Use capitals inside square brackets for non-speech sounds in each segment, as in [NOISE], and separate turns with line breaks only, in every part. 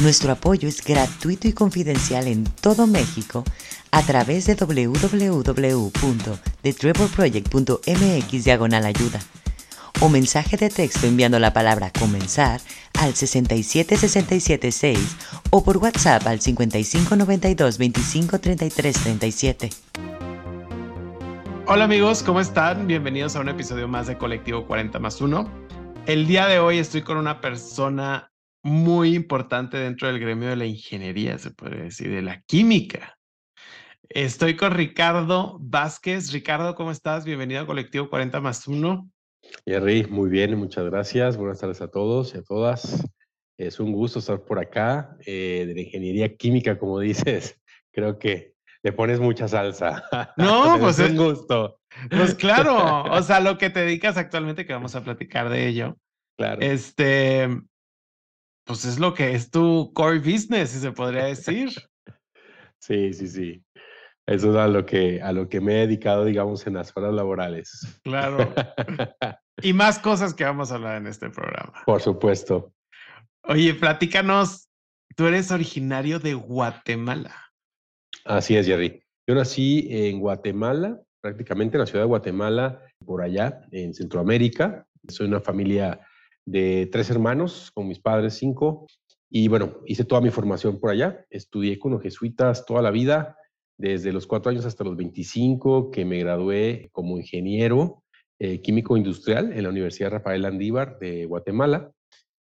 nuestro apoyo es gratuito y confidencial en todo México a través de www.thetrevorproject.mx diagonal ayuda o mensaje de texto enviando la palabra comenzar al 67676 o por WhatsApp al 5592 253337.
Hola amigos, ¿cómo están? Bienvenidos a un episodio más de Colectivo 40 más 1. El día de hoy estoy con una persona muy importante dentro del gremio de la ingeniería, se puede decir, de la química. Estoy con Ricardo Vázquez. Ricardo, ¿cómo estás? Bienvenido a Colectivo 40 más 1.
Jerry, muy bien, muchas gracias. Buenas tardes a todos y a todas. Es un gusto estar por acá, eh, de la ingeniería química, como [LAUGHS] dices. Creo que le pones mucha salsa. [LAUGHS]
No, pues
es un gusto.
Pues claro, o [LAUGHS] sea, lo que te dedicas actualmente, que vamos a platicar de ello.
Claro.
Este, pues es lo que es tu core business, si se podría decir. [LAUGHS]
Sí, sí, sí. Eso es a lo que, a lo que me he dedicado, digamos, en las horas laborales.
Claro. [LAUGHS] y más cosas que vamos a hablar en este programa.
Por supuesto.
Oye, platícanos, tú eres originario de Guatemala.
Así es, Jerry. Yo nací en Guatemala, prácticamente en la ciudad de Guatemala, por allá, en Centroamérica. Soy una familia de tres hermanos, con mis padres cinco. Y bueno, hice toda mi formación por allá. Estudié con los jesuitas toda la vida, desde los cuatro años hasta los 25, que me gradué como ingeniero eh, químico industrial en la Universidad Rafael Andívar de Guatemala.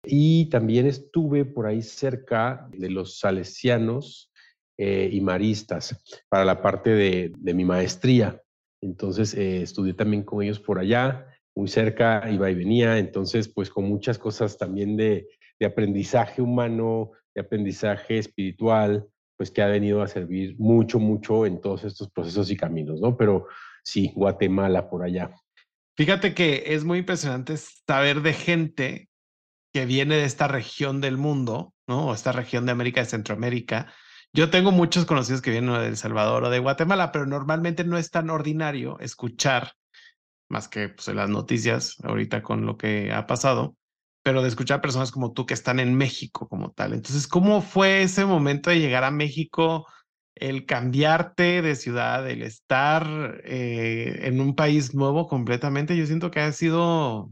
Y también estuve por ahí cerca de los salesianos eh, y maristas para la parte de, mi maestría. Entonces eh, estudié también con ellos por allá muy cerca, iba y venía, entonces pues con muchas cosas también de, aprendizaje humano, de aprendizaje espiritual, pues que ha venido a servir mucho, mucho en todos estos procesos y caminos, ¿no? Pero sí, Guatemala por allá.
Fíjate que es muy impresionante saber de gente que viene de esta región del mundo, ¿no? O esta región de América de Centroamérica. Yo tengo muchos conocidos que vienen de El Salvador o de Guatemala, pero normalmente no es tan ordinario escuchar más que pues, las noticias ahorita con lo que ha pasado, pero de escuchar personas como tú que están en México como tal. Entonces, ¿cómo fue ese momento de llegar a México, el cambiarte de ciudad, el estar eh, en un país nuevo completamente? Yo siento que ha sido,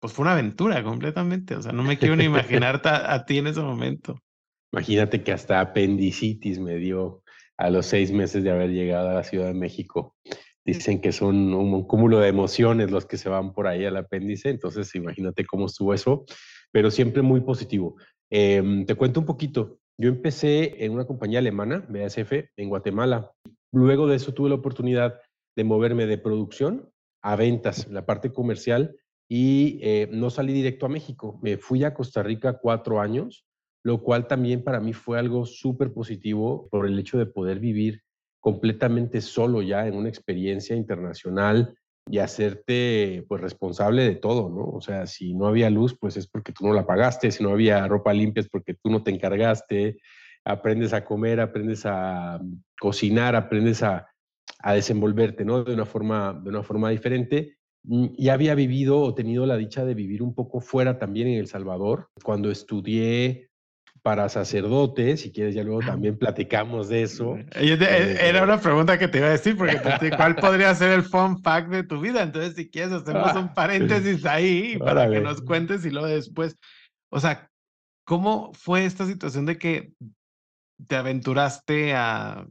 pues fue una aventura completamente, o sea, no me quiero ni imaginar a ti en ese momento.
Imagínate que hasta apendicitis me dio a los seis meses de haber llegado a la Ciudad de México. Dicen que son un, cúmulo de emociones los que se van por ahí al apéndice, entonces imagínate cómo estuvo eso, pero siempre muy positivo. Em, te cuento un poquito. Yo empecé en una compañía alemana, BASF, en Guatemala. Luego de eso tuve la oportunidad de moverme de producción a ventas, la parte comercial, y eh, no salí directo a México. Me fui a Costa Rica cuatro años, lo cual también para mí fue algo súper positivo por el hecho de poder vivir completamente solo ya en una experiencia internacional y hacerte pues responsable de todo, ¿no? O sea, si no había luz, pues es porque tú no la pagaste, si no había ropa limpia es porque tú no te encargaste, aprendes a comer, aprendes a mm, cocinar, aprendes a, a desenvolverte, ¿no? De una forma, de una forma diferente. Mm, y había vivido o tenido la dicha de vivir un poco fuera también en El Salvador. Cuando estudié para sacerdotes, si quieres ya luego ah. también platicamos de eso.
Eh, era una pregunta que te iba a decir, porque ¿cuál podría ser el fun fact de tu vida? Entonces, si quieres, hacemos un [LAUGHS] paréntesis ahí para que nos cuentes y luego después, o sea, ¿cómo fue esta situación de que te aventuraste a,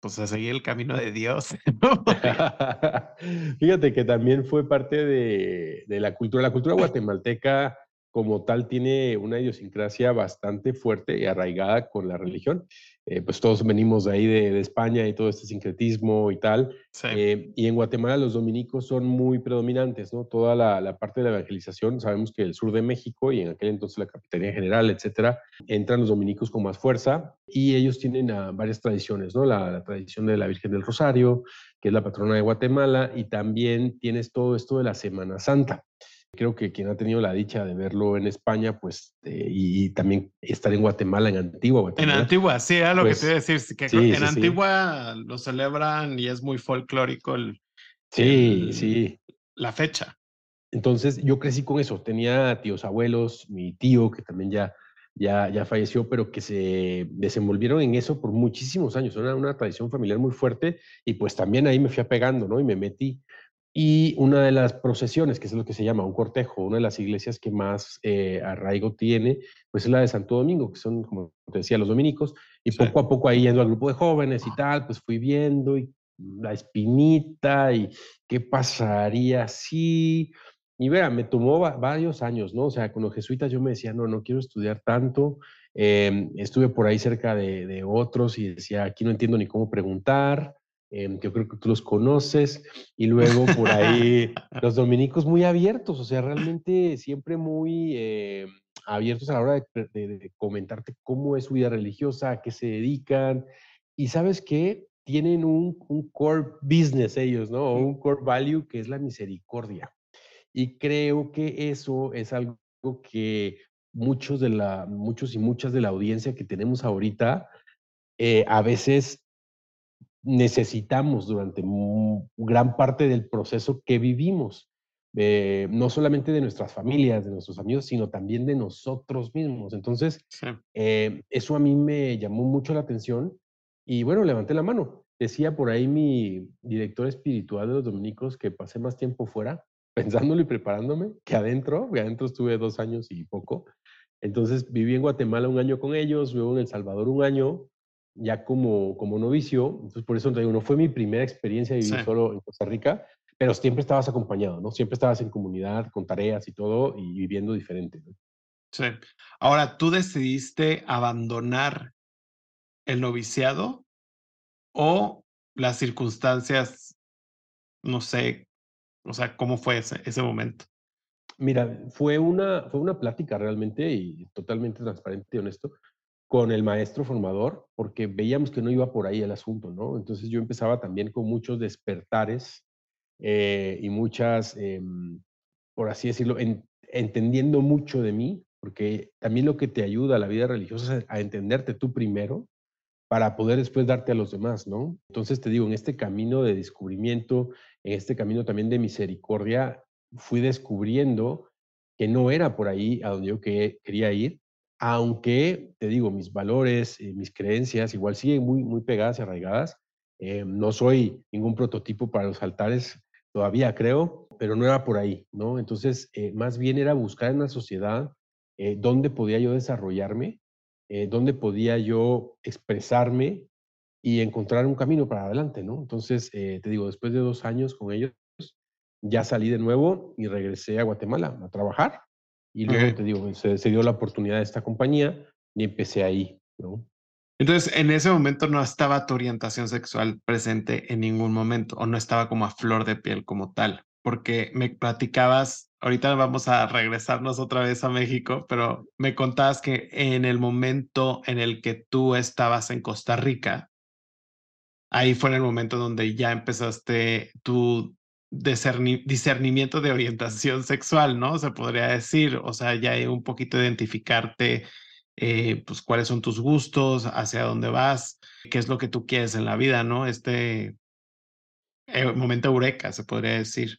pues, a seguir el camino de Dios? [LAUGHS]
Fíjate que también fue parte de, de la cultura, la cultura [LAUGHS] guatemalteca como tal tiene una idiosincrasia bastante fuerte y arraigada con la religión. Eh, pues todos venimos de ahí de, España y todo este sincretismo y tal. Eh, y en Guatemala los dominicos son muy predominantes, ¿no? Toda la, parte de la evangelización, sabemos que el sur de México y en aquel entonces la Capitanía General, etcétera, entran los dominicos con más fuerza y ellos tienen ah, varias tradiciones, ¿no? La, la, tradición de la Virgen del Rosario, que es la patrona de Guatemala, y también tienes todo esto de la Semana Santa creo que quien ha tenido la dicha de verlo en España, pues, eh, y, también estar en Guatemala, en Antigua.
en Antigua, sí, era lo que pues, te iba a decir, que en Antigua lo celebran y es muy folclórico el,
sí, sí.
la fecha.
Entonces, yo crecí con eso. Tenía tíos abuelos, mi tío, que también ya, ya, ya falleció, pero que se desenvolvieron en eso por muchísimos años. Era una tradición familiar muy fuerte y pues también ahí me fui apegando, ¿no? Y me metí. Y una de las procesiones, que es lo que se llama un cortejo, una de las iglesias que más eh, arraigo tiene, pues es la de Santo Domingo, que son, como te decía, los dominicos. Y poco a poco ahí yendo al grupo de jóvenes y tal, pues fui viendo y la espinita y qué pasaría si... Y vea, me tomó varios años, ¿no? O sea, con los jesuitas yo me decía, no, no quiero estudiar tanto. Em, estuve por ahí cerca de, de otros y decía, aquí no entiendo ni cómo preguntar. Que yo creo que tú los conoces, y luego por ahí [LAUGHS] los dominicos muy abiertos, o sea, realmente siempre muy eh, abiertos a la hora de, comentarte cómo es su vida religiosa, a qué se dedican, y sabes qué, tienen un, un core business ellos, ¿no? O un core value que es la misericordia. Y creo que eso es algo que muchos, de la, muchos y muchas de la audiencia que tenemos ahorita eh, a veces necesitamos durante gran parte del proceso que vivimos, eh, no solamente de nuestras familias, de nuestros amigos, sino también de nosotros mismos. Entonces, eh, eso a mí me llamó mucho la atención y bueno, levanté la mano. Decía por ahí mi director espiritual de los dominicos que pasé más tiempo fuera, [LAUGHS] pensándolo y preparándome, que adentro, que adentro estuve dos años y poco. Entonces viví en Guatemala un año con ellos, luego en El Salvador un año, ya como, como novicio, entonces por eso te digo, no fue mi primera experiencia de vivir solo en Costa Rica, pero siempre estabas acompañado, ¿no? Siempre estabas en comunidad, con tareas y todo, y viviendo diferente. ¿no?
Sí. Ahora, ¿tú decidiste abandonar el noviciado o las circunstancias, no sé, o sea, cómo fue ese, ese momento?
Mira, fue una, fue una plática realmente y totalmente transparente y honesto con el maestro formador, porque veíamos que no iba por ahí el asunto, ¿no? Entonces yo empezaba también con muchos despertares eh, y muchas, em, por así decirlo, entendiendo mucho de mí, porque también lo que te ayuda a la vida religiosa es a entenderte tú primero para poder después darte a los demás, ¿no? Entonces te digo, en este camino de descubrimiento, en este camino también de misericordia, fui descubriendo que no era por ahí a donde yo quería ir, aunque, te digo, mis valores, eh, mis creencias igual siguen muy, muy pegadas y arraigadas. Eh, no soy ningún prototipo para los altares todavía, creo, pero no era por ahí, ¿no? Entonces, eh, más bien era buscar en la sociedad dónde podía yo desarrollarme, dónde podía yo expresarme y encontrar un camino para adelante, ¿no? Entonces, te digo, después de dos años con ellos, ya salí de nuevo y regresé a Guatemala a trabajar y luego te digo, se, se, dio la oportunidad de esta compañía y empecé ahí, ¿no?
Entonces, en ese momento no estaba tu orientación sexual presente en ningún momento o no estaba como a flor de piel como tal, porque me platicabas, ahorita vamos a regresarnos otra vez a México, pero me contabas que en el momento en el que tú estabas en Costa Rica, ahí fue en el momento donde ya empezaste tu discernimiento de orientación sexual, ¿no? Se podría decir, o sea, ya hay un poquito identificarte, eh, pues, cuáles son tus gustos, hacia dónde vas, qué es lo que tú quieres en la vida, ¿no? Este eh, momento eureka, se podría decir.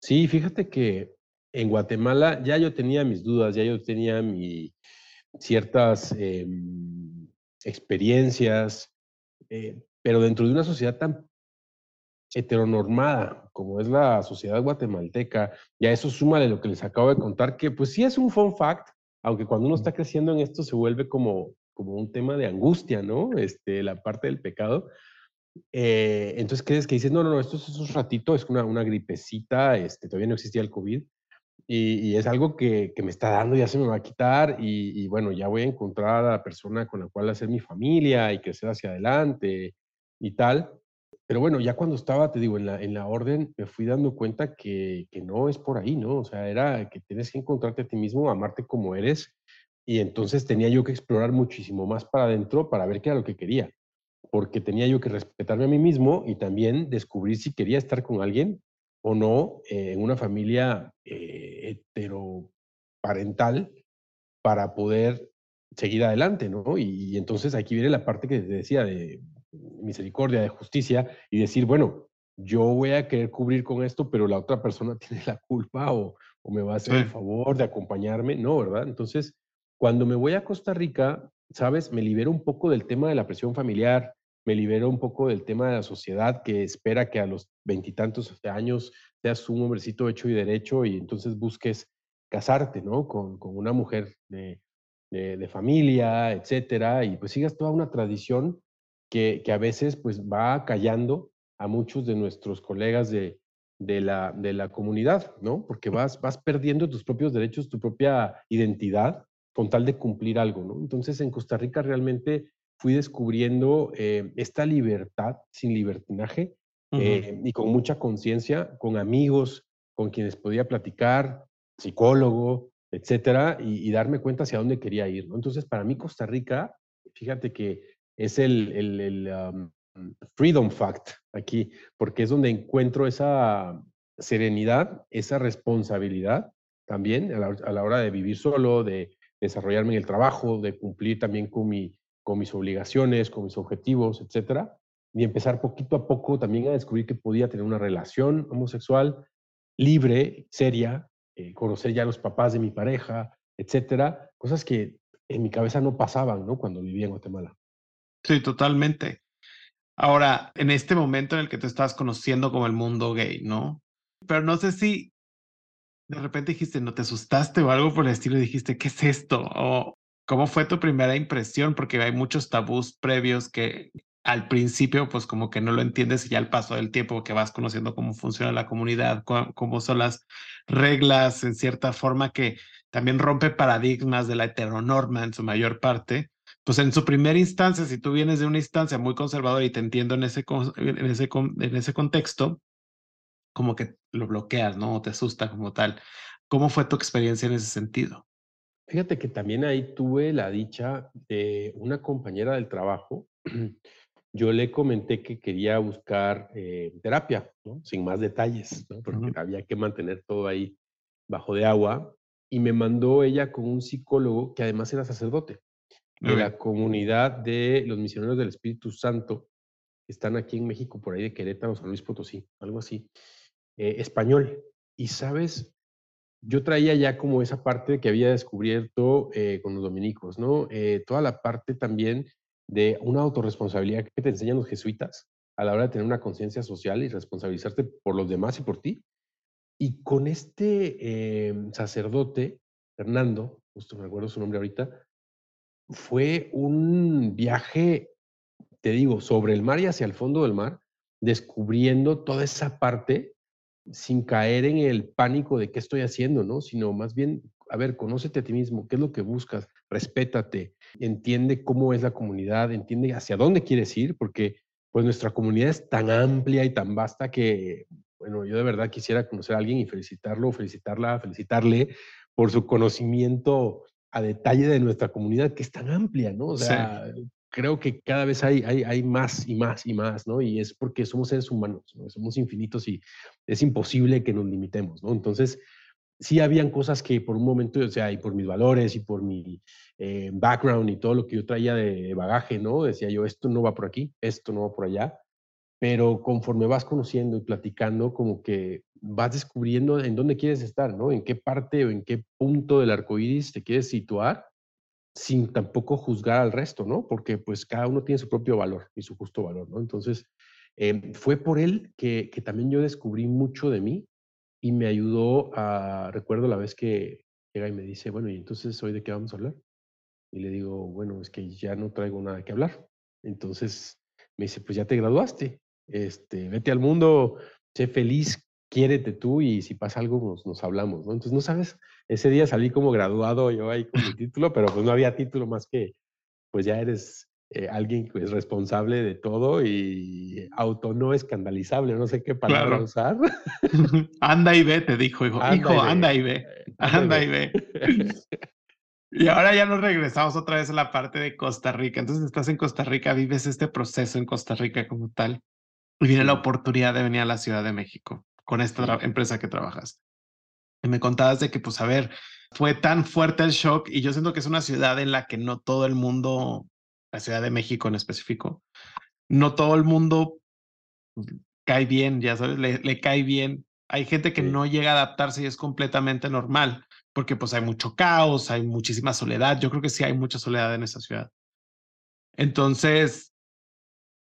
Sí, fíjate que en Guatemala ya yo tenía mis dudas, ya yo tenía mi, ciertas em, experiencias, eh, pero dentro de una sociedad tan heteronormada, como es la sociedad guatemalteca, y a eso súmale lo que les acabo de contar, que pues sí es un fun fact, aunque cuando uno está creciendo en esto se vuelve como, como un tema de angustia, ¿no? Este, la parte del pecado. Eh, entonces crees que dices, no, no, no, esto es un ratito, es una, una gripecita, este, todavía no existía el COVID, y, es algo que, me está dando, ya se me va a quitar y, bueno, ya voy a encontrar a la persona con la cual hacer mi familia y crecer hacia adelante y tal. Pero bueno, ya cuando estaba, te digo, en la, en la orden, me fui dando cuenta que, que no es por ahí, ¿no? O sea, era que tienes que encontrarte a ti mismo, amarte como eres y entonces tenía yo que explorar muchísimo más para adentro para ver qué era lo que quería, porque tenía yo que respetarme a mí mismo y también descubrir si quería estar con alguien o no eh, en una familia eh, heteroparental para poder seguir adelante, ¿no? Y, entonces aquí viene la parte que te decía de misericordia, de justicia, y decir, bueno, yo voy a querer cubrir con esto, pero la otra persona [LAUGHS] tiene la culpa o, o me va a hacer el favor de acompañarme, no, ¿verdad? Entonces, cuando me voy a Costa Rica, sabes, me libero un poco del tema de la presión familiar, me libero un poco del tema de la sociedad que espera que a los veintitantos años seas un hombrecito hecho y derecho y entonces busques casarte, ¿no? Con, una mujer de, familia, etcétera, y pues sigas toda una tradición que, a veces pues va callando a muchos de nuestros colegas de, la, de la comunidad, ¿no? Porque vas, vas perdiendo tus propios derechos, tu propia identidad con tal de cumplir algo, ¿no? Entonces en Costa Rica realmente fui descubriendo eh, esta libertad sin libertinaje eh, y con mucha conciencia, con amigos, con quienes podía platicar, psicólogo, etcétera, y, darme cuenta hacia dónde quería ir, ¿no? Entonces para mí Costa Rica, fíjate que es el, el, um, freedom fact aquí, porque es donde encuentro esa serenidad, esa responsabilidad también a la hora de vivir solo, de desarrollarme en el trabajo, de cumplir también con, mi, con mis obligaciones, con mis objetivos, etcétera, y empezar poquito a poco también a descubrir que podía tener una relación homosexual libre, seria, eh, conocer ya a los papás de mi pareja, etcétera, cosas que en mi cabeza no pasaban, ¿no? Cuando vivía en Guatemala.
Sí, totalmente. Ahora, en este momento en el que te estás conociendo como el mundo gay, ¿no? Pero no sé si de repente dijiste, no te asustaste o algo por el estilo, dijiste, ¿qué es esto? O cómo fue tu primera impresión, porque hay muchos tabús previos que al principio, pues como que no lo entiendes y ya al paso del tiempo que vas conociendo cómo funciona la comunidad, cómo son las reglas en cierta forma que también rompe paradigmas de la heteronorma en su mayor parte. Pues en su primera instancia, si tú vienes de una instancia muy conservadora y te entiendo en ese, en ese, en ese contexto, como que lo bloqueas, ¿no? O te asusta como tal. ¿Cómo fue tu experiencia en ese sentido?
Fíjate que también ahí tuve la dicha de una compañera del trabajo. [CLEARS THROAT] Yo le comenté que quería buscar eh, terapia, ¿no? sin más detalles, ¿no? porque había que mantener todo ahí bajo de agua. Y me mandó ella con un psicólogo que además era sacerdote de la comunidad de los misioneros del Espíritu Santo, que están aquí en México, por ahí de Querétaro, San Luis Potosí, algo así. Eh, español. Y sabes, yo traía ya como esa parte que había descubierto eh, con los dominicos, ¿no? Eh, toda la parte también de una autorresponsabilidad que te enseñan los jesuitas a la hora de tener una conciencia social y responsabilizarte por los demás y por ti. Y con este sacerdote, Fernando, justo me acuerdo su nombre ahorita, fue un viaje, te digo, sobre el mar y hacia el fondo del mar, descubriendo toda esa parte sin caer en el pánico de qué estoy haciendo, ¿no? Sino más bien, a ver, conócete a ti mismo, qué es lo que buscas, respétate, entiende cómo es la comunidad, entiende hacia dónde quieres ir, porque pues nuestra comunidad es tan amplia y tan vasta que, bueno, yo de verdad quisiera conocer a alguien y felicitarlo, felicitarla, felicitarle por su conocimiento a detalle de nuestra comunidad, que es tan amplia, ¿no? O sea, creo que cada vez hay, hay, hay, más y más y más, ¿no? Y es porque somos seres humanos, ¿no? somos infinitos y es imposible que nos limitemos, ¿no? Entonces, sí habían cosas que por un momento, o sea, y por mis valores y por mi eh, background y todo lo que yo traía de bagaje, ¿no? Decía yo, esto no va por aquí, esto no va por allá, pero conforme vas conociendo y platicando, como que vas descubriendo en dónde quieres estar, ¿no? En qué parte o en qué punto del arco iris te quieres situar sin tampoco juzgar al resto, ¿no? Porque pues cada uno tiene su propio valor y su justo valor, ¿no? Entonces, em, fue por él que, también yo descubrí mucho de mí y me ayudó a, recuerdo la vez que llega y me dice, bueno, ¿y entonces hoy de qué vamos a hablar? Y le digo, bueno, es que ya no traigo nada que hablar. Entonces me dice, pues ya te graduaste, este, vete al mundo, sé feliz quiérete tú y si pasa algo nos, nos, hablamos, ¿no? Entonces, no sabes, ese día salí como graduado yo ahí con mi título, pero pues no había título más que, pues ya eres eh, alguien que es responsable de todo y auto no escandalizable, no sé qué palabra usar. [LAUGHS]
anda y ve, te dijo, hijo, anda hijo, y anda y ve, anda y ve. [LAUGHS] y ahora ya nos regresamos otra vez a la parte de Costa Rica. Entonces estás en Costa Rica, vives este proceso en Costa Rica como tal. Y viene la oportunidad de venir a la Ciudad de México con esta empresa que trabajas. Y me contabas de que, pues, a ver, fue tan fuerte el shock y yo siento que es una ciudad en la que no todo el mundo la Ciudad de México en específico, no todo el mundo pues, cae bien, ya sabes, le, cae bien. Hay gente que no llega a adaptarse y es completamente normal, porque pues hay mucho caos, hay muchísima soledad. Yo creo que sí hay mucha soledad en esa ciudad. Entonces,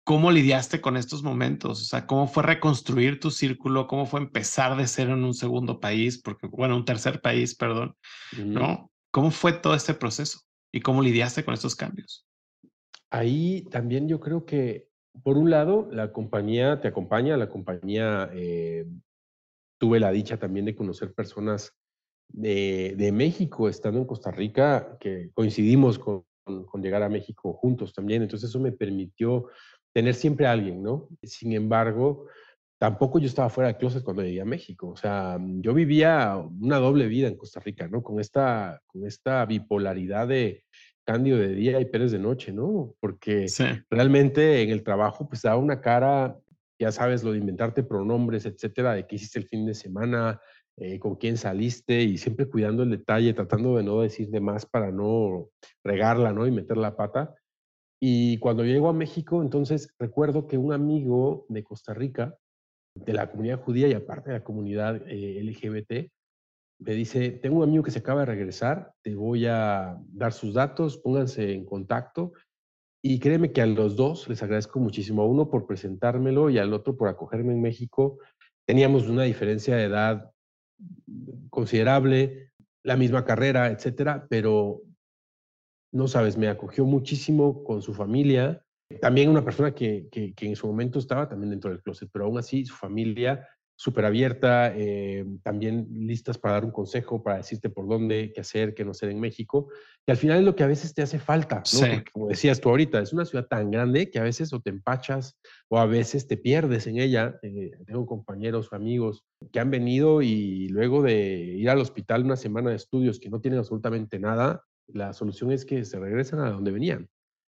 ¿cómo lidiaste con estos momentos? O sea, ¿cómo fue reconstruir tu círculo? ¿Cómo fue empezar de cero en un segundo país? Porque, bueno, un tercer país, perdón, ¿no? ¿Cómo fue todo este proceso? ¿Y cómo lidiaste con estos cambios?
Ahí también yo creo que, por un lado, la compañía te acompaña, la compañía, eh, tuve la dicha también de conocer personas de, México estando en Costa Rica, que coincidimos con, llegar a México juntos también, entonces eso me permitió tener siempre a alguien, ¿no? Sin embargo, tampoco yo estaba fuera de closet cuando llegué a México. O sea, yo vivía una doble vida en Costa Rica, ¿no? Con esta, con esta bipolaridad de Cándido de día y Pérez de noche, ¿no? Porque realmente en el trabajo pues daba una cara, ya sabes, lo de inventarte pronombres, etcétera, de qué hiciste el fin de semana, eh, con quién saliste y siempre cuidando el detalle, tratando de no decir de más para no regarla, ¿no? Y meter la pata. Y cuando llego a México, entonces recuerdo que un amigo de Costa Rica, de la comunidad judía y aparte de la comunidad eh, LGBT, me dice, tengo un amigo que se acaba de regresar, te voy a dar sus datos, pónganse en contacto. Y créeme que a los dos les agradezco muchísimo, a uno por presentármelo y al otro por acogerme en México. Teníamos una diferencia de edad considerable, la misma carrera, etcétera, pero no sabes, me acogió muchísimo con su familia. También una persona que, que, que en su momento estaba también dentro del closet, pero aún así su familia súper abierta, eh, también listas para dar un consejo, para decirte por dónde, qué hacer, qué no hacer en México. Y al final es lo que a veces te hace falta, ¿no? como decías tú ahorita, es una ciudad tan grande que a veces o te empachas o a veces te pierdes en ella. Eh, tengo compañeros o amigos que han venido y luego de ir al hospital una semana de estudios que no tienen absolutamente nada, la solución es que se regresan a donde venían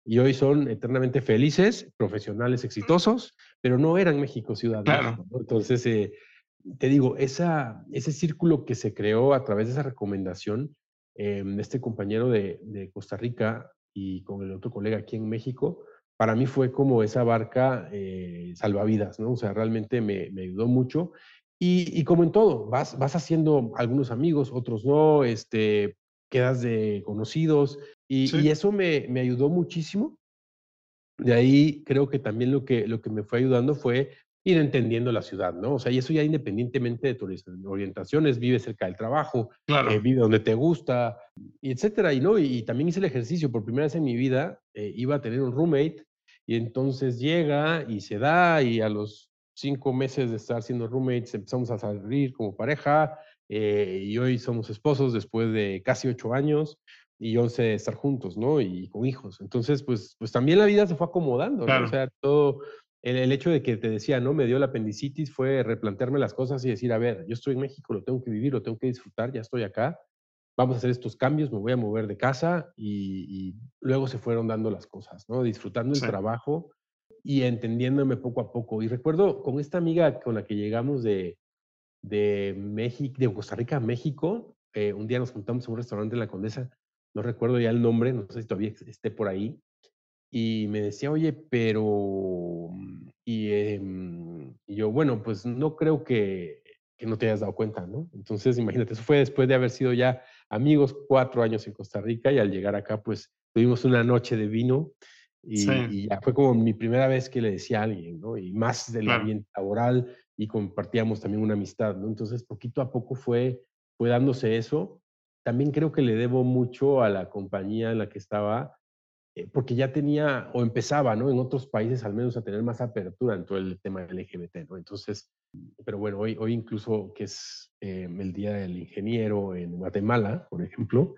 y hoy son eternamente felices, profesionales exitosos, pero no eran México ciudad. Entonces, eh, te digo, esa, ese círculo que se creó a través de esa recomendación eh, de este compañero de, de, Costa Rica y con el otro colega aquí en México, para mí fue como esa barca eh, salvavidas, ¿no? O sea, realmente me, me ayudó mucho. Y, y, como en todo, vas, vas haciendo algunos amigos, otros no, este, quedas de conocidos, y, eso me, me, ayudó muchísimo. De ahí creo que también lo que, lo que me fue ayudando fue ir entendiendo la ciudad, ¿no? O sea, y eso ya independientemente de tus orientaciones, vive cerca del trabajo, eh, vive donde te gusta, y etcétera. Y, ¿no? Y, también hice el ejercicio, por primera vez en mi vida, eh, iba a tener un roommate, y entonces llega y se da, y a los cinco meses de estar siendo roommates empezamos a salir como pareja, eh, y hoy somos esposos después de casi ocho años y 11 de estar juntos, ¿no? Y con hijos. Entonces, pues, pues también la vida se fue acomodando, ¿no? O sea, todo, el, hecho de que te decía, ¿no? Me dio la apendicitis fue replantearme las cosas y decir, a ver, yo estoy en México, lo tengo que vivir, lo tengo que disfrutar, ya estoy acá, vamos a hacer estos cambios, me voy a mover de casa y, luego se fueron dando las cosas, ¿no? Disfrutando el trabajo y entendiéndome poco a poco. Y recuerdo con esta amiga con la que llegamos de, de México, de Costa Rica a México, eh, un día nos juntamos en un restaurante en la Condesa no recuerdo ya el nombre, no sé si todavía esté por ahí, y me decía, oye, pero, mm, em, y, yo, bueno, pues no creo que, que, no te hayas dado cuenta, ¿no? Entonces, imagínate, eso fue después de haber sido ya amigos cuatro años en Costa Rica y al llegar acá, pues tuvimos una noche de vino y, ya fue como mi primera vez que le decía a alguien, ¿no? Y más del ambiente laboral y compartíamos también una amistad, ¿no? Entonces, poquito a poco fue, fue dándose eso también creo que le debo mucho a la compañía en la que estaba, eh, porque ya tenía o empezaba, ¿no? En otros países al menos a tener más apertura en todo el tema LGBT, ¿no? Entonces, pero bueno, hoy, hoy incluso que es eh, el Día del Ingeniero en Guatemala, por ejemplo,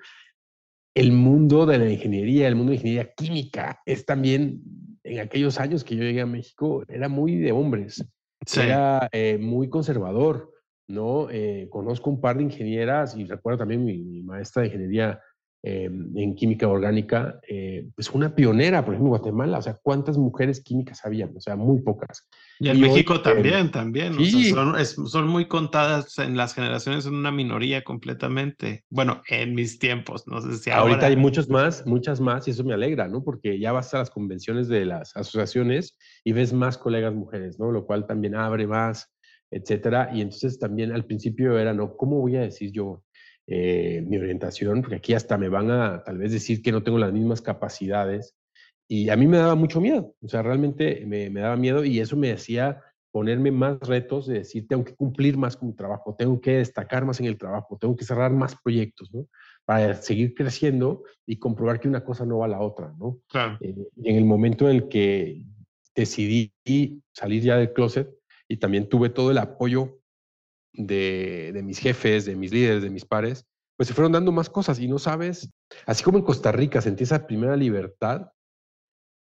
el mundo de la ingeniería, el mundo de ingeniería química, es también, en aquellos años que yo llegué a México, era muy de hombres, era eh, muy conservador, ¿no? conozco un par de ingenieras y recuerdo también mi maestra de ingeniería eh, en química orgánica, eh, pues una pionera, por ejemplo, en Guatemala. O sea, ¿cuántas mujeres químicas había? O sea, muy pocas.
Y en México también, también. son, muy contadas en las generaciones, en una minoría completamente. Bueno, en mis tiempos, no sé si
ahora. Ahorita hay muchos más, muchas más, y eso me alegra, ¿no? Porque ya vas a las convenciones de las asociaciones y ves más colegas mujeres, ¿no? Lo cual también abre más, etcétera. Y entonces también al principio era, ¿no? ¿Cómo voy a decir yo? Eh, mi orientación, porque aquí hasta me van a tal vez decir que no tengo las mismas capacidades. Y a mí me daba mucho miedo, o sea, realmente me, me daba miedo y eso me hacía ponerme más retos de decir, tengo que cumplir más con mi trabajo, tengo que destacar más en el trabajo, tengo que cerrar más proyectos, ¿no? Para seguir creciendo y comprobar que una cosa no va a la otra, ¿no?
Claro.
Eh, y en el momento en el que decidí salir ya del closet y también tuve todo el apoyo de, mis jefes, de mis líderes, de mis pares, pues se fueron dando más cosas y no sabes, así como en Costa Rica sentí esa primera libertad,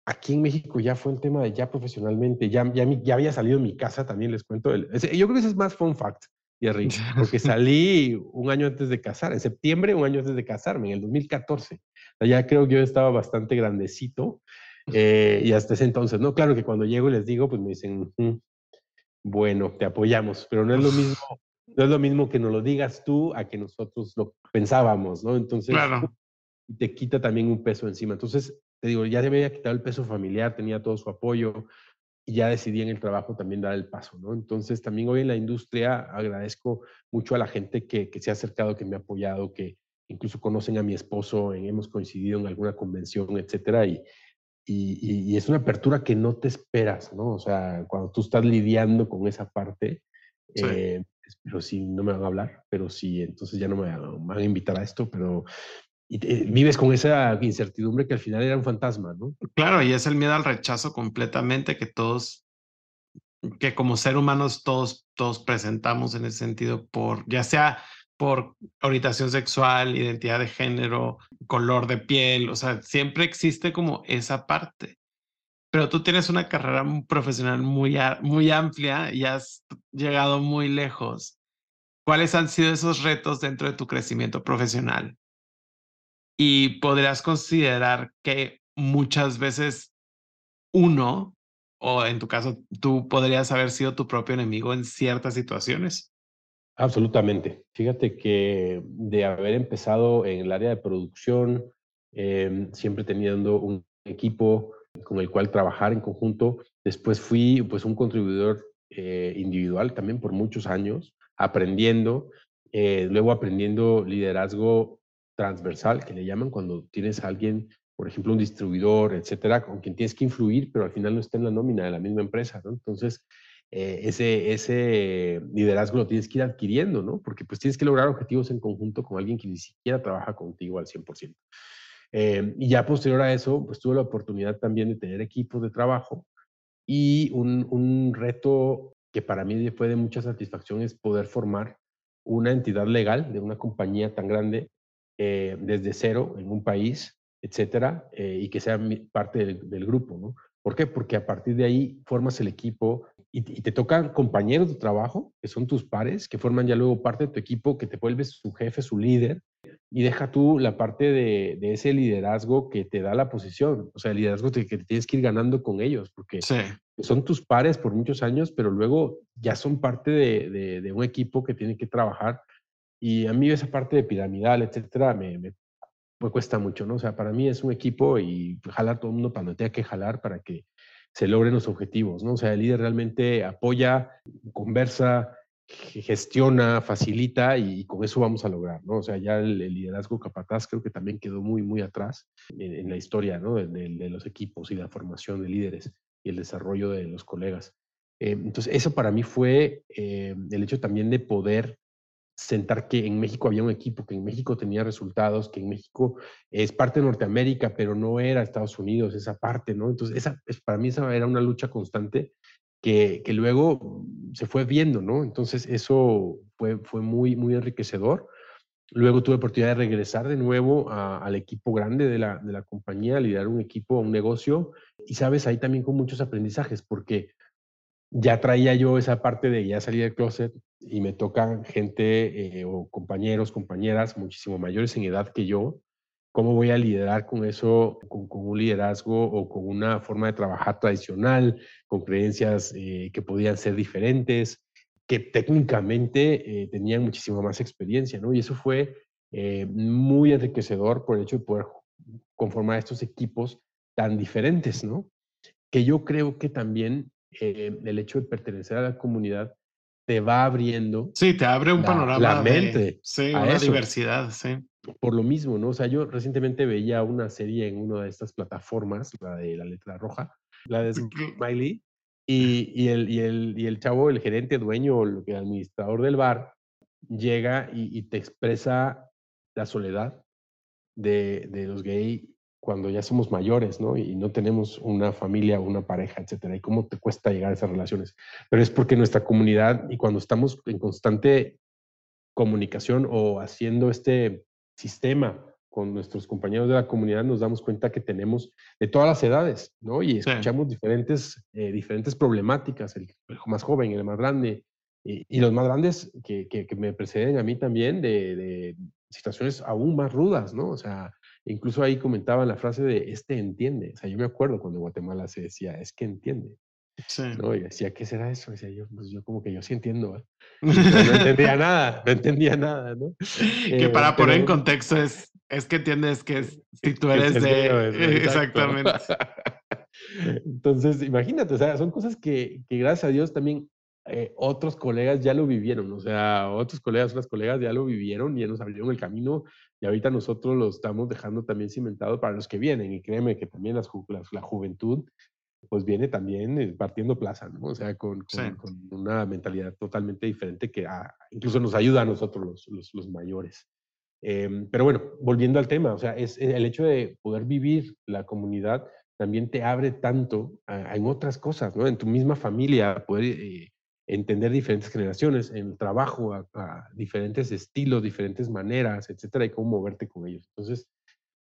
aquí en México ya fue el tema de ya profesionalmente, ya, ya, ya había salido de mi casa, también les cuento, el, yo creo que ese es más fun fact, Jerry, [LAUGHS] porque salí un año antes de casar, en septiembre, un año antes de casarme, en el 2014. Ya creo que yo estaba bastante grandecito [LAUGHS] eh, y hasta ese entonces, ¿no? Claro que cuando llego y les digo, pues me dicen, bueno, te apoyamos, pero no es lo mismo, no es lo mismo que nos lo digas tú a que nosotros lo pensábamos, ¿no? Entonces, te quita también un peso encima. Entonces, te digo, ya se había quitado el peso familiar, tenía todo su apoyo y ya decidí en el trabajo también dar el paso, ¿no? Entonces, también hoy en la industria agradezco mucho a la gente que, que se ha acercado, que me ha apoyado, que incluso conocen a mi esposo, hemos coincidido en alguna convención, etcétera, y, y, es una apertura que no te esperas, ¿no? O sea, cuando tú estás lidiando con esa parte, eh, pero si no me van a hablar, pero sí, entonces ya no me van a invitar a esto, pero vives con esa incertidumbre que al final era un fantasma, ¿no?
Claro, y es el miedo al rechazo completamente que todos, que como ser humanos todos, todos presentamos en ese sentido por, ya sea por orientación sexual, identidad de género, color de piel, o sea, siempre existe como esa parte. Pero tú tienes una carrera profesional muy, muy amplia y has llegado muy lejos. ¿Cuáles han sido esos retos dentro de tu crecimiento profesional? Y podrías considerar que muchas veces uno, o en tu caso, tú podrías haber sido tu propio enemigo en ciertas situaciones.
Absolutamente. Fíjate que de haber empezado en el área de producción, em, siempre teniendo un equipo con el cual trabajar en conjunto, después fui pues un contribuidor eh, individual también por muchos años, aprendiendo, eh, luego aprendiendo liderazgo transversal, que le llaman cuando tienes a alguien, por ejemplo, un distribuidor, etcétera, con quien tienes que influir, pero al final no está en la nómina de la misma empresa, ¿no? Entonces, eh, ese, ese liderazgo lo tienes que ir adquiriendo, ¿no? Porque pues tienes que lograr objetivos en conjunto con alguien que ni siquiera trabaja contigo al 100%. Eh, y ya posterior a eso, pues tuve la oportunidad también de tener equipos de trabajo y un, un reto que para mí fue de mucha satisfacción es poder formar una entidad legal de una compañía tan grande eh, desde cero en un país, etcétera, y que sea parte del, del, grupo, ¿no? ¿Por qué? Porque a partir de ahí formas el equipo, y, te tocan compañeros de trabajo, que son tus pares, que forman ya luego parte de tu equipo, que te vuelves su jefe, su líder, y deja tú la parte de, ese liderazgo que te da la posición, o sea, el liderazgo que te tienes que ir ganando con ellos, porque son tus pares por muchos años, pero luego ya son parte de, un equipo que tiene que trabajar. Y a mí esa parte de piramidal, etcétera, me, me, cuesta mucho, ¿no? O sea, para mí es un equipo y jalar todo el mundo cuando tenga que jalar para que se logren los objetivos, ¿no? O sea, el líder realmente apoya, conversa, gestiona, facilita y, con eso vamos a lograr, ¿no? O sea, ya el, liderazgo capataz creo que también quedó muy, muy atrás en, la historia, ¿no? De, los equipos y la formación de líderes y el desarrollo de los colegas. Eh, entonces, eso para mí fue eh, el hecho también de poder sentar que en México había un equipo, que en México tenía resultados, que en México es parte de Norteamérica, pero no era Estados Unidos, esa parte, ¿no? Entonces, esa, para mí esa era una lucha constante que, que luego se fue viendo, ¿no? Entonces, eso fue, fue muy, muy enriquecedor. Luego tuve oportunidad de regresar de nuevo al equipo grande de la, de la compañía, liderar un equipo, un negocio. Y sabes, ahí también con muchos aprendizajes, porque ya traía yo esa parte de ya salir del closet y me tocan gente eh, o compañeros, compañeras muchísimo mayores en edad que yo. ¿Cómo voy a liderar con eso, con, un liderazgo o con una forma de trabajar tradicional, con creencias eh, que podían ser diferentes, que técnicamente eh, tenían muchísima más experiencia, ¿no? Y eso fue muy enriquecedor por el hecho de poder conformar estos equipos tan diferentes, ¿no? Que yo creo que también el hecho de pertenecer a la comunidad te va abriendo.
Sí, te abre un panorama.
La mente.
sí, una diversidad, sí.
Por lo mismo, ¿no? O sea, yo recientemente veía una serie en una de estas plataformas, la de la letra roja, la de Smiley, y, y, el, y, el, y el chavo, el gerente, dueño, el administrador del bar, llega y, y te expresa la soledad de, de los gays cuando ya somos mayores, ¿no? Y no tenemos una familia, una pareja, etcétera, y cómo te cuesta llegar a esas relaciones. Pero es porque nuestra comunidad y cuando estamos en constante comunicación o haciendo este sistema con nuestros compañeros de la comunidad, nos damos cuenta que tenemos de todas las edades, ¿no? Y escuchamos diferentes, eh, diferentes problemáticas, el, más joven, el más grande, y, los más grandes que, que, me preceden a mí también de, de situaciones aún más rudas, ¿no? O sea, Incluso ahí comentaban la frase de este entiende. O sea, yo me acuerdo cuando en Guatemala se decía, es que entiende. Sí. ¿no? Y decía, ¿qué será eso? Decía yo, pues yo como que yo sí entiendo. ¿eh? no [LAUGHS] entendía nada, no entendía nada, ¿no?
que eh, para poner en contexto es, es que entiendes que si tú eres de... [LAUGHS] Exactamente. [LAUGHS]
Entonces, imagínate, o sea, son cosas que, que gracias a Dios también eh, otros colegas ya lo vivieron, o sea, otros colegas, otras colegas ya lo vivieron y ya nos abrieron el camino y ahorita nosotros lo estamos dejando también cimentado para los que vienen y créeme que también las, la, juventud pues viene también eh, partiendo plaza, ¿no? O sea, con, con, una mentalidad totalmente diferente que ah, incluso nos ayuda a nosotros los, los, los mayores. Em, pero bueno, volviendo al tema, o sea, es el hecho de poder vivir la comunidad también te abre tanto en otras cosas, ¿no? En tu misma familia, poder eh, entender diferentes generaciones, en el trabajo, a, diferentes estilos, diferentes maneras, etcétera, y cómo moverte con ellos. Entonces,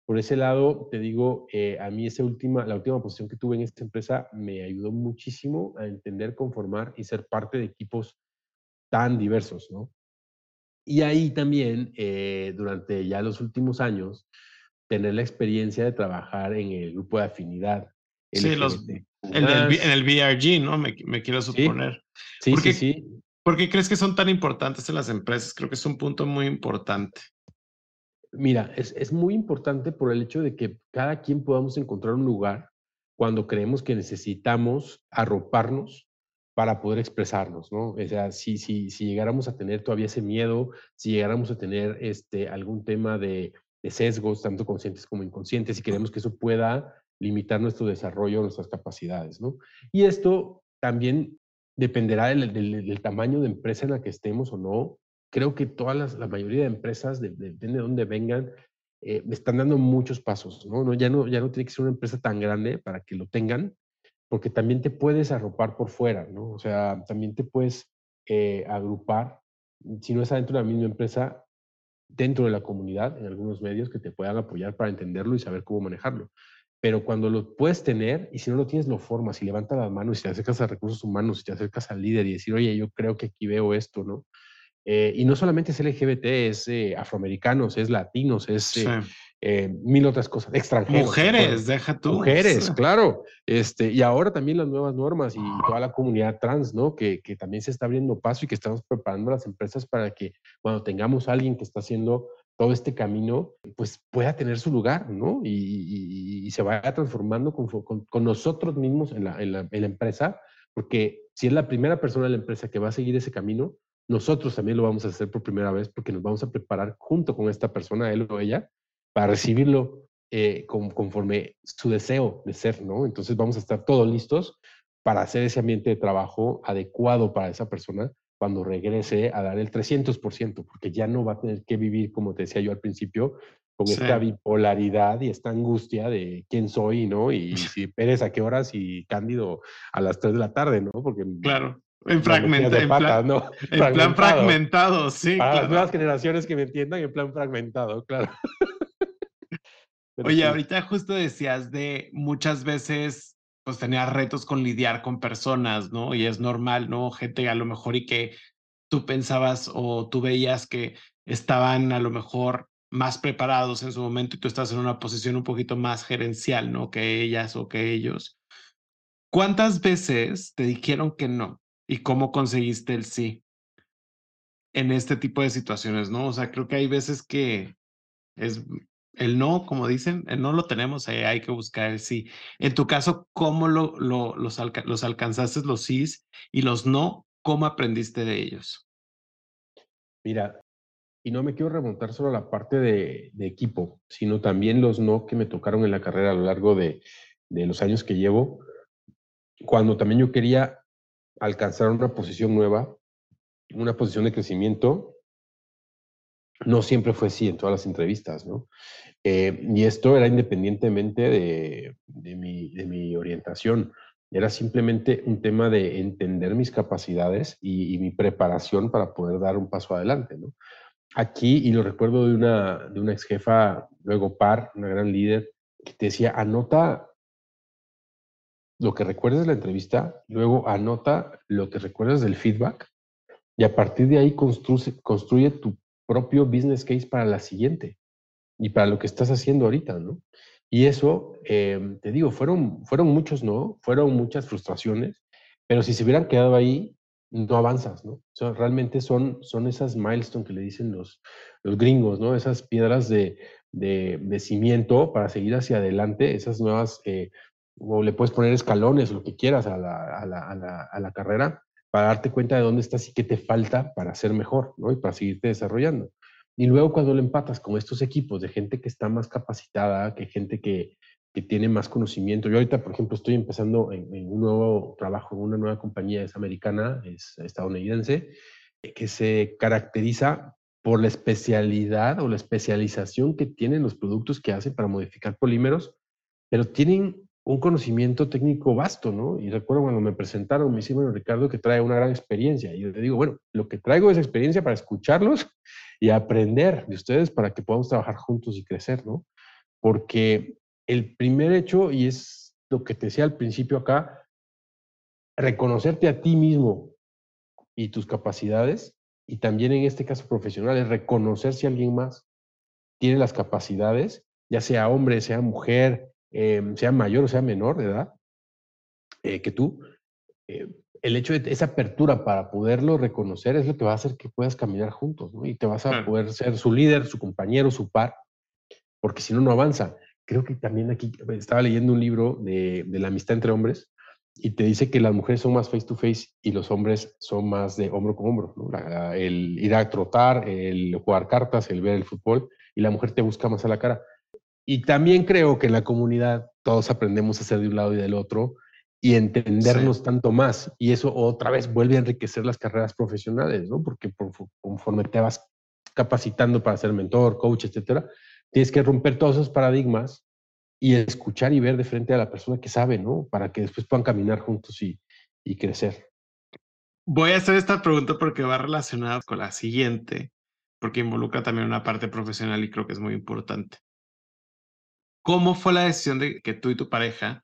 por ese lado, te digo, eh, a mí esa última, la última posición que tuve en esta empresa me ayudó muchísimo a entender, conformar y ser parte de equipos tan diversos, ¿no? Y ahí también, eh, durante ya los últimos años, tener la experiencia de trabajar en el grupo de afinidad.
Sí, los, en el VRG, ¿no? Me, me quiero suponer.
Sí, sí, sí,
¿Por qué crees que son tan importantes en las empresas? Creo que es un punto muy importante.
Mira, es, es muy importante por el hecho de que cada quien podamos encontrar un lugar cuando creemos que necesitamos arroparnos para poder expresarnos, ¿no? O sea, si, si, si llegáramos a tener todavía ese miedo, si llegáramos a tener este, algún tema de, de sesgos, tanto conscientes como inconscientes, y queremos que eso pueda limitar nuestro desarrollo, nuestras capacidades, ¿no? Y esto también dependerá del, tamaño de empresa en la que estemos o no. Creo que todas las, la mayoría de empresas, depende de dónde vengan, eh, están dando muchos pasos, ¿no? ¿no? Ya, ¿no? ya no tiene que ser una empresa tan grande para que lo tengan, porque también te puedes arropar por fuera, ¿no? O sea, también te puedes eh, agrupar, si no es adentro de la misma empresa, dentro de la comunidad, en algunos medios que te puedan apoyar para entenderlo y saber cómo manejarlo pero cuando lo puedes tener y si no lo tienes, lo formas y levanta las manos y te acercas a recursos humanos y te acercas al líder y decir, oye, yo creo que aquí veo esto, ¿no? Eh, y no solamente es LGBT, es eh, afroamericanos, es latinos, es eh, mil otras cosas, extranjeros.
Mujeres, deja tú.
Mujeres, [LAUGHS] claro. Este, y ahora también las nuevas normas y toda la comunidad trans, ¿no? Que, que también se está abriendo paso y que estamos preparando las empresas para que cuando tengamos a alguien que está haciendo todo este camino, pues pueda tener su lugar, ¿no? Y, se vaya transformando con, nosotros mismos en la, en, la, empresa, porque si es la primera persona de la empresa que va a seguir ese camino, nosotros también lo vamos a hacer por primera vez porque nos vamos a preparar junto con esta persona, él o ella, para recibirlo eh, conforme su deseo de ser, ¿no? Entonces vamos a estar todos listos para hacer ese ambiente de trabajo adecuado para esa persona cuando regrese a dar el 300%, porque ya no va a tener que vivir, como te decía yo al principio, con esta bipolaridad y esta angustia de quién soy, ¿no? Y si Pérez a qué horas y Cándido a las 3 de la tarde, ¿no?
Porque claro. En, fragmenta, en, plan, ¿no? [LAUGHS] en plan fragmentado, sí.
Para las nuevas generaciones que me entiendan, en plan fragmentado, claro. [LAUGHS]
Oye, ahorita justo decías de muchas veces, pues tenía retos con lidiar con personas, ¿no? Y es normal, ¿no? Gente a lo mejor y que tú pensabas o tú veías que estaban a lo mejor más preparados en su momento y tú estás en una posición un poquito más gerencial, ¿no? Que ellas o que ellos. ¿Cuántas veces te dijeron que no? ¿Y cómo conseguiste el sí? En este tipo de situaciones, ¿no? O sea, creo que hay veces que es el no, como dicen, el no lo tenemos, ahí hay que buscar el sí. En tu caso, ¿cómo lo, los, los alcanzaste los sís y los no? ¿Cómo aprendiste de ellos?
Mira, y no me quiero remontar solo a la parte de, equipo, sino también los no que me tocaron en la carrera a lo largo de, los años que llevo, cuando también yo quería alcanzar una posición nueva, una posición de crecimiento, no siempre fue así en todas las entrevistas, ¿no? Eh, y esto era independientemente de, mi, orientación. Era simplemente un tema de entender mis capacidades y, y, mi preparación para poder dar un paso adelante, ¿no? aquí, y lo recuerdo de una, de una ex jefa, luego par, una gran líder, que te decía, anota lo que recuerdes de la entrevista, luego anota lo que recuerdas del feedback, y a partir de ahí construye, construye tu propio business case para la siguiente y para lo que estás haciendo ahorita, ¿no? Y eso, em, te digo, fueron, fueron muchos no, fueron muchas frustraciones, pero si se hubieran quedado ahí, no avanzas, ¿no? O sea, realmente son, son esas milestones que le dicen los, los gringos, ¿no? Esas piedras de, de, cimiento para seguir hacia adelante, esas nuevas, eh, o le puedes poner escalones, lo que quieras a, la, a, la, a la, carrera, para darte cuenta de dónde estás y qué te falta para ser mejor, ¿no? Y para seguirte desarrollando. Y luego cuando lo empatas con estos equipos de gente que está más capacitada, que gente que, que tiene más conocimiento. Yo ahorita, por ejemplo, estoy empezando en, un nuevo trabajo en una nueva compañía, es americana, es estadounidense, eh, que se caracteriza por la especialidad o la especialización que tienen los productos que hacen para modificar polímeros, pero tienen un conocimiento técnico vasto, ¿no? Y recuerdo cuando me presentaron, me hicieron Ricardo que trae una gran experiencia. Y yo le digo, bueno, lo que traigo es experiencia para escucharlos y aprender de ustedes para que podamos trabajar juntos y crecer, ¿no? Porque el primer hecho, y es lo que te decía al principio acá, reconocerte a ti mismo y tus capacidades, y también en este caso profesional, es reconocer si alguien más tiene las capacidades, ya sea hombre, sea mujer, em, sea mayor o sea menor de edad eh, que tú. Eh, el hecho de esa apertura para poderlo reconocer es lo que va a hacer que puedas caminar juntos, ¿no? Y te vas a poder ser su líder, su compañero, su par, porque si no, no avanza creo que también aquí estaba leyendo un libro de, la amistad entre hombres y te dice que las mujeres son más face to face y los hombres son más de hombro con hombro. el ir a trotar, el jugar cartas, el ver el fútbol y la mujer te busca más a la cara. Y también creo que en la comunidad todos aprendemos a ser de un lado y del otro y entendernos tanto más. Y eso otra vez vuelve a enriquecer las carreras profesionales, ¿no? Porque conforme te vas capacitando para ser mentor, coach, etcétera, tienes que romper todos esos paradigmas y escuchar y ver de frente a la persona que sabe, ¿no? Para que después puedan caminar juntos y, y crecer.
Voy a hacer esta pregunta porque va relacionada con la siguiente, porque involucra también una parte profesional y creo que es muy importante. ¿Cómo fue la decisión de que tú y tu pareja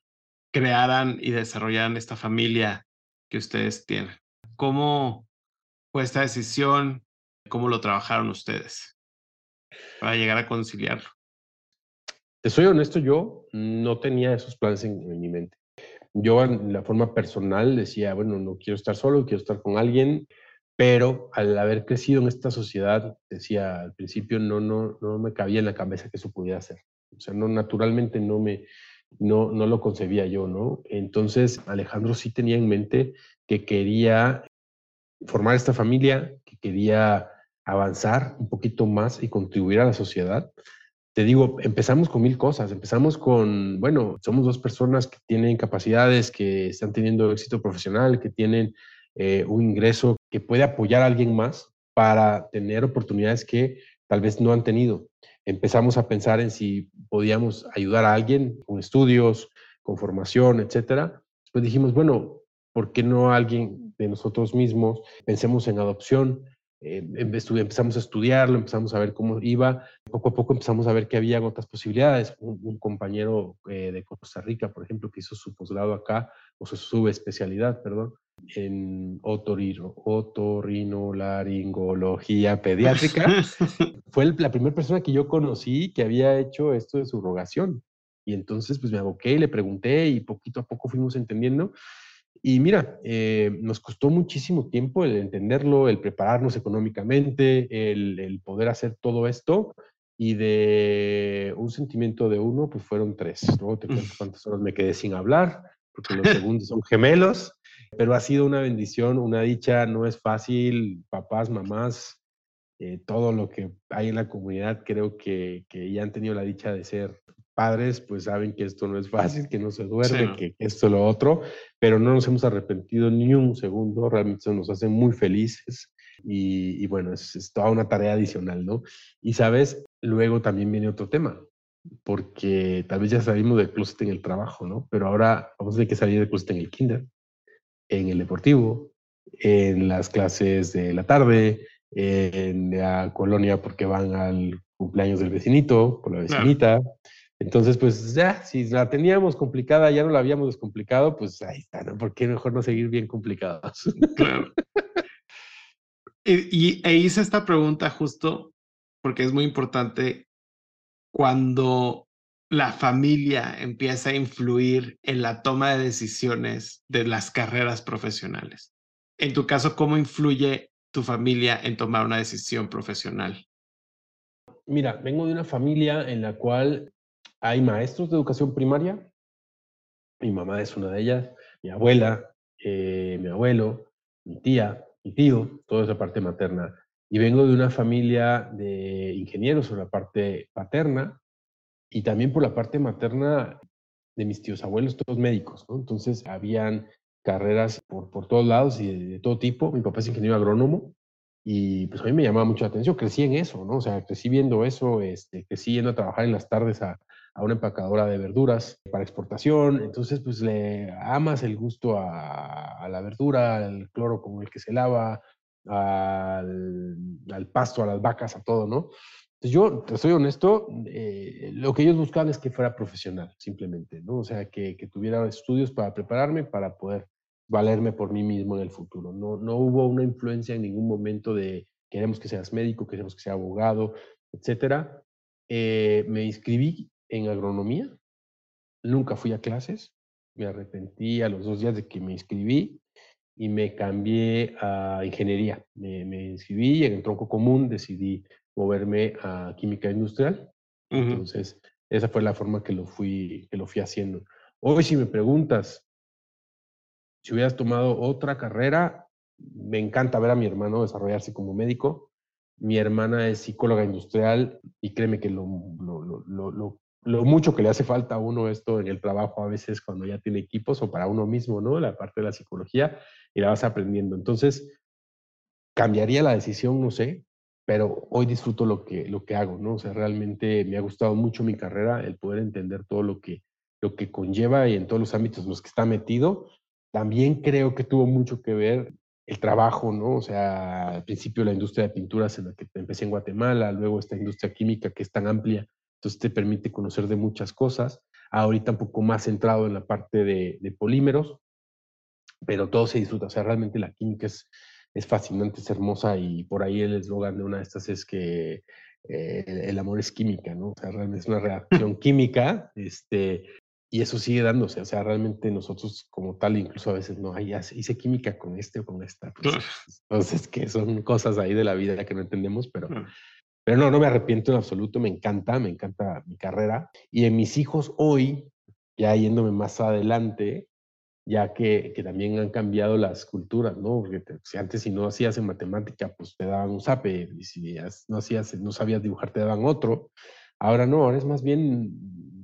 crearan y desarrollaran esta familia que ustedes tienen? ¿Cómo fue esta decisión? ¿Cómo lo trabajaron ustedes? para llegar a conciliarlo?
Te soy honesto, yo no tenía esos planes en, mi mente. Yo en la forma personal decía, bueno, no quiero estar solo, quiero estar con alguien, pero al haber crecido en esta sociedad, decía al principio, no, no, no me cabía en la cabeza que eso pudiera ser. O sea, no, naturalmente no me, no, no lo concebía yo, ¿no? Entonces, Alejandro sí tenía en mente que quería formar esta familia, que quería avanzar un poquito más y contribuir a la sociedad, te digo, empezamos con mil cosas. Empezamos con, bueno, somos dos personas que tienen capacidades, que están teniendo éxito profesional, que tienen eh, un ingreso que puede apoyar a alguien más para tener oportunidades que tal vez no han tenido. Empezamos a pensar en si podíamos ayudar a alguien con estudios, con formación, etcétera. Pues dijimos, bueno, ¿por qué no alguien de nosotros mismos? Pensemos en adopción, eh, empezamos a estudiarlo, empezamos a ver cómo iba, poco a poco empezamos a ver que había otras posibilidades. Un, compañero eh, de Costa Rica, por ejemplo, que hizo su posgrado acá, o su subespecialidad, perdón, en otorino, otorrinolaringología pediátrica, [LAUGHS] fue la primera persona que yo conocí que había hecho esto de subrogación. Y entonces, pues me aboqué y le pregunté y poquito a poco fuimos entendiendo. Y mira, eh, nos costó muchísimo tiempo el entenderlo, el prepararnos económicamente, el, poder hacer todo esto. Y de un sentimiento de uno, pues fueron tres. Luego te cuento cuántas horas me quedé sin hablar, porque los [LAUGHS] segundos son gemelos. Pero ha sido una bendición, una dicha, no es fácil. Papás, mamás, eh, todo lo que hay en la comunidad, creo que, que ya han tenido la dicha de ser padres pues saben que esto no es fácil, que no se duerme, que esto lo otro, pero no nos hemos arrepentido ni un segundo, realmente eso nos hace muy felices y, bueno, es, toda una tarea adicional, ¿no? Y sabes, luego también viene otro tema, porque tal vez ya salimos del closet en el trabajo, ¿no? Pero ahora vamos a tener que salir del closet en el kinder, en el deportivo, en las clases de la tarde, en la colonia porque van al cumpleaños del vecinito, por la vecinita. Entonces, pues ya, si la teníamos complicada, ya no la habíamos descomplicado, pues ahí está, ¿no? ¿Por qué mejor no seguir bien complicados? [LAUGHS] Claro.
y, e hice esta pregunta justo porque es muy importante cuando la familia empieza a influir en la toma de decisiones de las carreras profesionales. En tu caso, ¿cómo influye tu familia en tomar una decisión profesional?
Mira, vengo de una familia en la cual hay maestros de educación primaria, mi mamá es una de ellas, mi abuela, eh, mi abuelo, mi tía, mi tío, toda esa parte materna. Y vengo de una familia de ingenieros por la parte paterna y también por la parte materna de mis tíos abuelos, todos médicos, ¿no? Entonces, habían carreras por, por todos lados y de, todo tipo. Mi papá es ingeniero agrónomo y pues a mí me llamaba mucho la atención. Crecí en eso, ¿no? O sea, crecí viendo eso, este, crecí yendo a trabajar en las tardes a, a una empacadora de verduras para exportación. Entonces, pues le amas el gusto a, la verdura, al cloro con el que se lava, al, pasto, a las vacas, a todo, ¿no? Yo, te soy honesto, eh, lo que ellos buscaban es que fuera profesional, simplemente, ¿no? O sea, que, que, tuviera estudios para prepararme, para poder valerme por mí mismo en el futuro. No, no hubo una influencia en ningún momento de queremos que seas médico, queremos que seas abogado, etcétera. Eh, me inscribí en agronomía. Nunca fui a clases. Me arrepentí a los dos días de que me inscribí y me cambié a ingeniería. Me, inscribí y en el tronco común decidí moverme a química industrial. Entonces, esa fue la forma que lo fui, que lo fui haciendo. Hoy, si me preguntas si hubieras tomado otra carrera, me encanta ver a mi hermano desarrollarse como médico. Mi hermana es psicóloga industrial y créeme que lo, lo, lo, lo mucho que le hace falta a uno esto en el trabajo a veces cuando ya tiene equipos o para uno mismo, ¿no? La parte de la psicología y la vas aprendiendo. Entonces, cambiaría la decisión, no sé, pero hoy disfruto lo que, lo que hago, ¿no? O sea, realmente me ha gustado mucho mi carrera, el poder entender todo lo que, lo que conlleva y en todos los ámbitos en los que está metido. También creo que tuvo mucho que ver el trabajo, ¿no? O sea, al principio la industria de pinturas en la que empecé en Guatemala, luego esta industria química que es tan amplia entonces te permite conocer de muchas cosas. Ahorita un poco más centrado en la parte de, polímeros, pero todo se disfruta. O sea, realmente la química es, es fascinante, es hermosa y por ahí el eslogan de una de estas es que eh, el, amor es química, ¿no? O sea, realmente es una reacción química, este, y eso sigue dándose. O sea, realmente nosotros como tal, incluso a veces no, hay hice química con este o con esta. Pues, entonces, que son cosas ahí de la vida que no entendemos, pero, pero no, no me arrepiento en absoluto, me encanta, me encanta mi carrera. Y en mis hijos hoy, ya yéndome más adelante, ya que, que también han cambiado las culturas, ¿no? Porque si antes si no hacías en matemática, pues te daban un zape, y si no, hacías, no sabías dibujar, te daban otro. Ahora no, ahora es más bien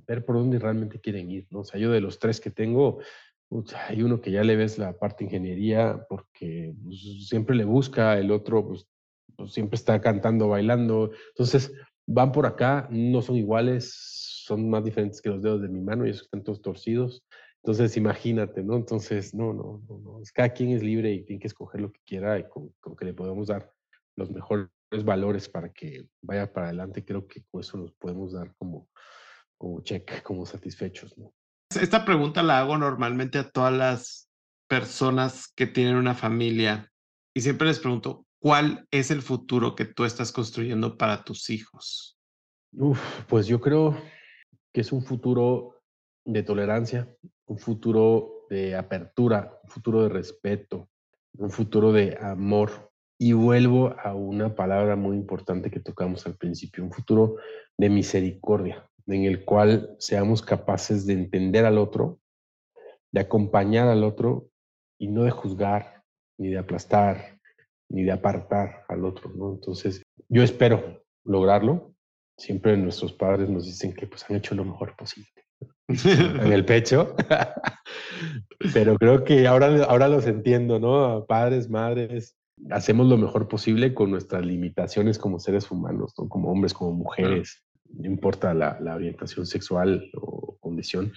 ver por dónde realmente quieren ir, ¿no? O sea, yo de los tres que tengo, hay uno que ya le ves la parte ingeniería porque pues, siempre le busca, el otro pues, pues, siempre está cantando, bailando. Entonces, van por acá, no son iguales, son más diferentes que los dedos de mi mano y esos están todos torcidos. Entonces, imagínate, ¿no? Entonces, no, no, no, no. Cada quien es libre y tiene que escoger lo que quiera y con, con que le podemos dar los mejores valores para que vaya para adelante. Creo que con eso nos podemos dar como, como check, como satisfechos, ¿no?
Esta pregunta la hago normalmente a todas las personas que tienen una familia y siempre les pregunto, ¿cuál es el futuro que tú estás construyendo para tus hijos?
Uf, pues yo creo que es un futuro de tolerancia, un futuro de apertura, un futuro de respeto, un futuro de amor. Y vuelvo a una palabra muy importante que tocamos al principio, un futuro de misericordia, en el cual seamos capaces de entender al otro, de acompañar al otro y no de juzgar, ni de aplastar, ni de apartar al otro, ¿no? Entonces, yo espero lograrlo. Siempre nuestros padres nos dicen que pues han hecho lo mejor posible [LAUGHS] en el pecho. [LAUGHS] Pero creo que ahora, ahora los entiendo, ¿no? Padres, madres, hacemos lo mejor posible con nuestras limitaciones como seres humanos, ¿no? Como hombres, como mujeres, no importa la, orientación sexual o condición.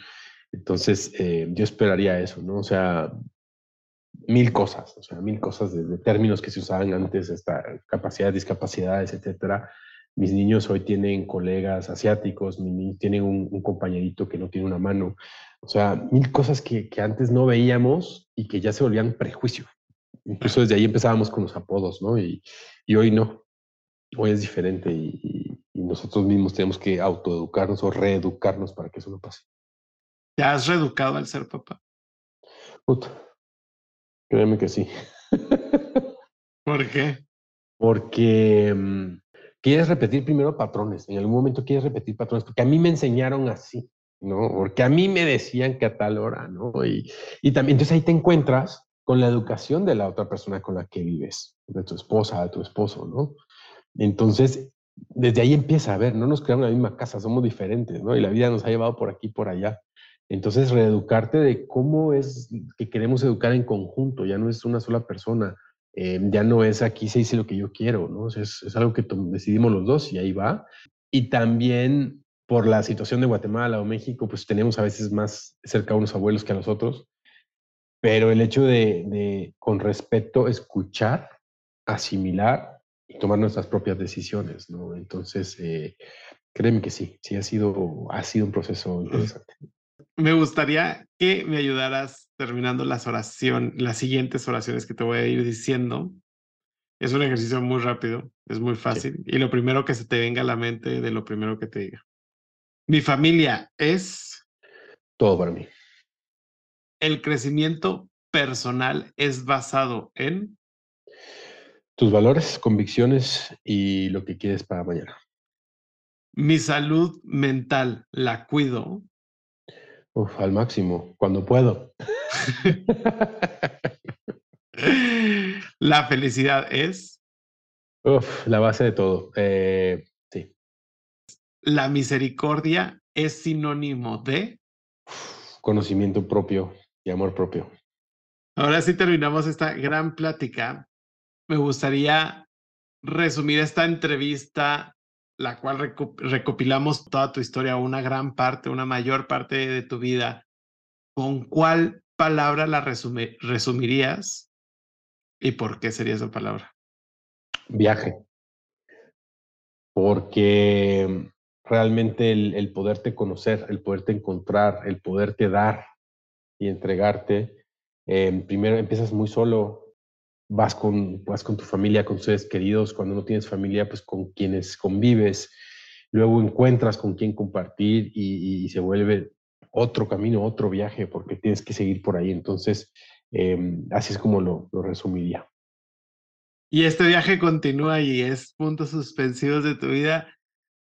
Entonces, eh, yo esperaría eso, ¿no? O sea, mil cosas, o sea, mil cosas de, términos que se usaban antes, esta capacidades, discapacidades, etcétera. Mis niños hoy tienen colegas asiáticos, mis niños tienen un, compañerito que no tiene una mano. O sea, mil cosas que, que, antes no veíamos y que ya se volvían prejuicio. Incluso desde ahí empezábamos con los apodos, ¿no? Y, y hoy no. Hoy es diferente y, y nosotros mismos tenemos que autoeducarnos o reeducarnos para que eso no pase.
¿Te has reeducado al ser papá?
Puta. Créeme que sí. [LAUGHS]
¿Por qué?
Porque mm, quieres repetir primero patrones. En algún momento quieres repetir patrones, porque a mí me enseñaron así, ¿no? Porque a mí me decían que a tal hora, ¿no? Y, y también, entonces ahí te encuentras con la educación de la otra persona con la que vives, de tu esposa, de tu esposo, ¿no? Entonces, desde ahí empieza a ver, no nos creamos la misma casa, somos diferentes, ¿no? Y la vida nos ha llevado por aquí, por allá. Entonces, reeducarte de cómo es que queremos educar en conjunto, ya no es una sola persona, eh, ya no es aquí se dice lo que yo quiero, ¿no? es, es, algo que decidimos los dos y ahí va. Y también por la situación de Guatemala o México, pues tenemos a veces más cerca a unos abuelos que a nosotros, pero el hecho de, de con respeto, escuchar, asimilar y tomar nuestras propias decisiones, ¿no? Entonces, eh, créeme que sí, sí ha sido, ha sido un proceso interesante.
Me gustaría que me ayudaras terminando las oraciones, las siguientes oraciones que te voy a ir diciendo. Es un ejercicio muy rápido, es muy fácil. Y lo primero que se te venga a la mente de lo primero que te diga. Mi familia es...
Todo para mí.
El crecimiento personal es basado en
tus valores, convicciones y lo que quieres para mañana.
Mi salud mental la cuido.
Uf, al máximo, cuando puedo.
la felicidad es.
Uf, la base de todo. Eh, sí.
La misericordia es sinónimo de.
Conocimiento propio y amor propio.
Ahora sí terminamos esta gran plática me gustaría resumir esta entrevista, la cual recopilamos toda tu historia, una gran parte, una mayor parte de tu vida. ¿Con cuál palabra la resumirías y por qué sería esa palabra?
Viaje. Porque realmente el, poderte conocer, el poderte encontrar, el poderte dar y entregarte, eh, primero empiezas muy solo, vas con, vas con tu familia, con seres queridos, cuando no tienes familia, pues con quienes convives, luego encuentras con quién compartir y, se vuelve otro camino, otro viaje, porque tienes que seguir por ahí. Entonces, em, así es como lo, lo resumiría.
Y este viaje continúa y es puntos suspensivos de tu vida.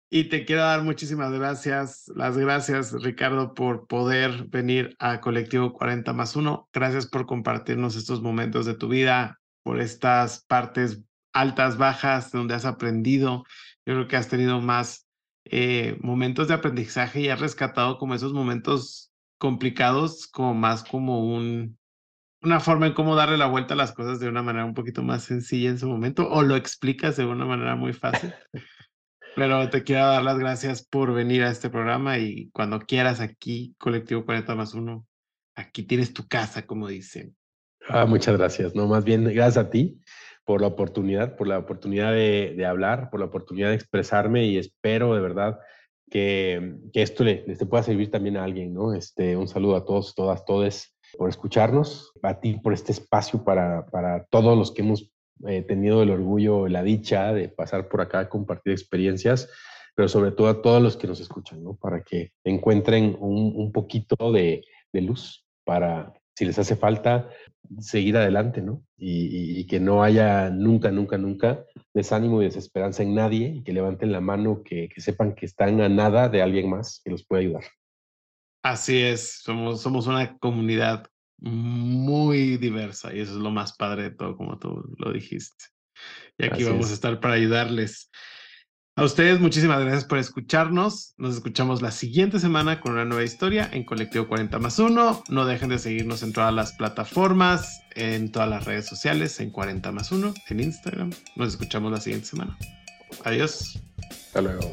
Y te quiero dar muchísimas gracias, las gracias Ricardo por poder venir a Colectivo 40 más 1. Gracias por compartirnos estos momentos de tu vida, por estas partes altas, bajas, donde has aprendido. Yo creo que has tenido más eh, momentos de aprendizaje y has rescatado como esos momentos complicados como más como un, una forma en cómo darle la vuelta a las cosas de una manera un poquito más sencilla en su momento o lo explicas de una manera muy fácil. Pero te quiero dar las gracias por venir a este programa y cuando quieras aquí, Colectivo 40 más 1, aquí tienes tu casa, como dicen.
Ah, muchas gracias. No, más bien gracias a ti por la oportunidad, por la oportunidad de, hablar, por la oportunidad de expresarme y espero de verdad que, que esto le, le, pueda servir también a alguien, ¿no? Este, un saludo a todos, todas, todes por escucharnos, a ti por este espacio para, para todos los que hemos eh, tenido el orgullo, la dicha de pasar por acá, compartir experiencias, pero sobre todo a todos los que nos escuchan, ¿no? Para que encuentren un, un poquito de, de luz para, si les hace falta, seguir adelante, ¿no? Y, y, que no haya nunca, nunca, nunca desánimo y desesperanza en nadie y que levanten la mano, que, que, sepan que están a nada de alguien más que los puede ayudar.
Así es, somos, somos una comunidad muy diversa y eso es lo más padre de todo, como tú lo dijiste. Y aquí Así vamos es. a estar para ayudarles. A ustedes muchísimas gracias por escucharnos. Nos escuchamos la siguiente semana con una nueva historia en Colectivo 40 más 1. No dejen de seguirnos en todas las plataformas, en todas las redes sociales, en 40 más 1, en Instagram. Nos escuchamos la siguiente semana. Adiós.
Hasta luego.